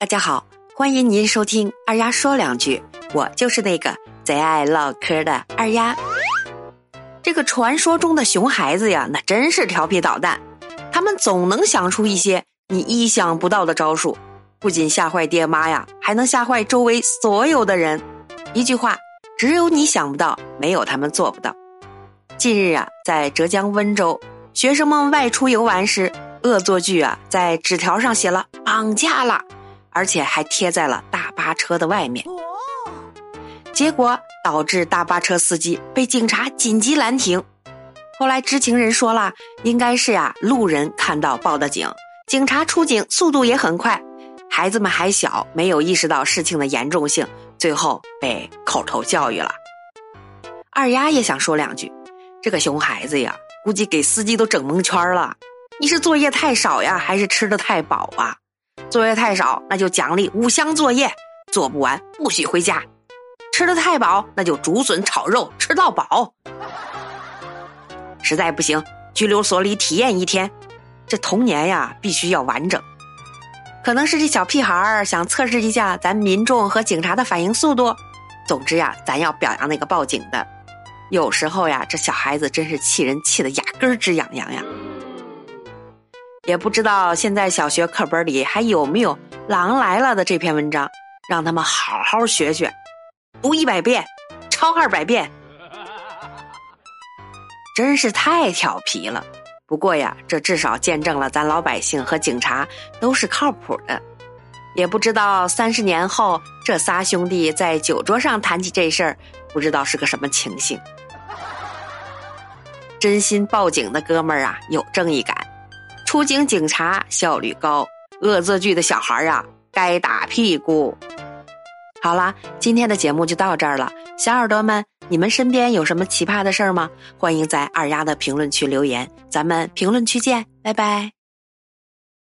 大家好，欢迎您收听二丫说两句，我就是那个贼爱唠嗑的二丫。这个传说中的熊孩子呀，那真是调皮捣蛋，他们总能想出一些你意想不到的招数，不仅吓坏爹妈呀，还能吓坏周围所有的人。一句话，只有你想不到，没有他们做不到。近日啊，在浙江温州，学生们外出游玩时，恶作剧啊，在纸条上写了“绑架了”。而且还贴在了大巴车的外面，结果导致大巴车司机被警察紧急拦停。后来知情人说了，应该是呀路人看到报的警，警察出警速度也很快。孩子们还小，没有意识到事情的严重性，最后被口头教育了。二丫也想说两句，这个熊孩子呀，估计给司机都整蒙圈了。你是作业太少呀，还是吃的太饱啊？作业太少，那就奖励五箱作业；做不完不许回家。吃的太饱，那就竹笋炒肉吃到饱。实在不行，拘留所里体验一天。这童年呀，必须要完整。可能是这小屁孩儿想测试一下咱民众和警察的反应速度。总之呀，咱要表扬那个报警的。有时候呀，这小孩子真是气人，气的牙根儿直痒痒呀。也不知道现在小学课本里还有没有《狼来了》的这篇文章，让他们好好学学，读一百遍，抄二百遍，真是太调皮了。不过呀，这至少见证了咱老百姓和警察都是靠谱的。也不知道三十年后，这仨兄弟在酒桌上谈起这事儿，不知道是个什么情形。真心报警的哥们儿啊，有正义感。出警警察效率高，恶作剧的小孩儿啊，该打屁股。好啦，今天的节目就到这儿了，小耳朵们，你们身边有什么奇葩的事儿吗？欢迎在二丫的评论区留言，咱们评论区见，拜拜。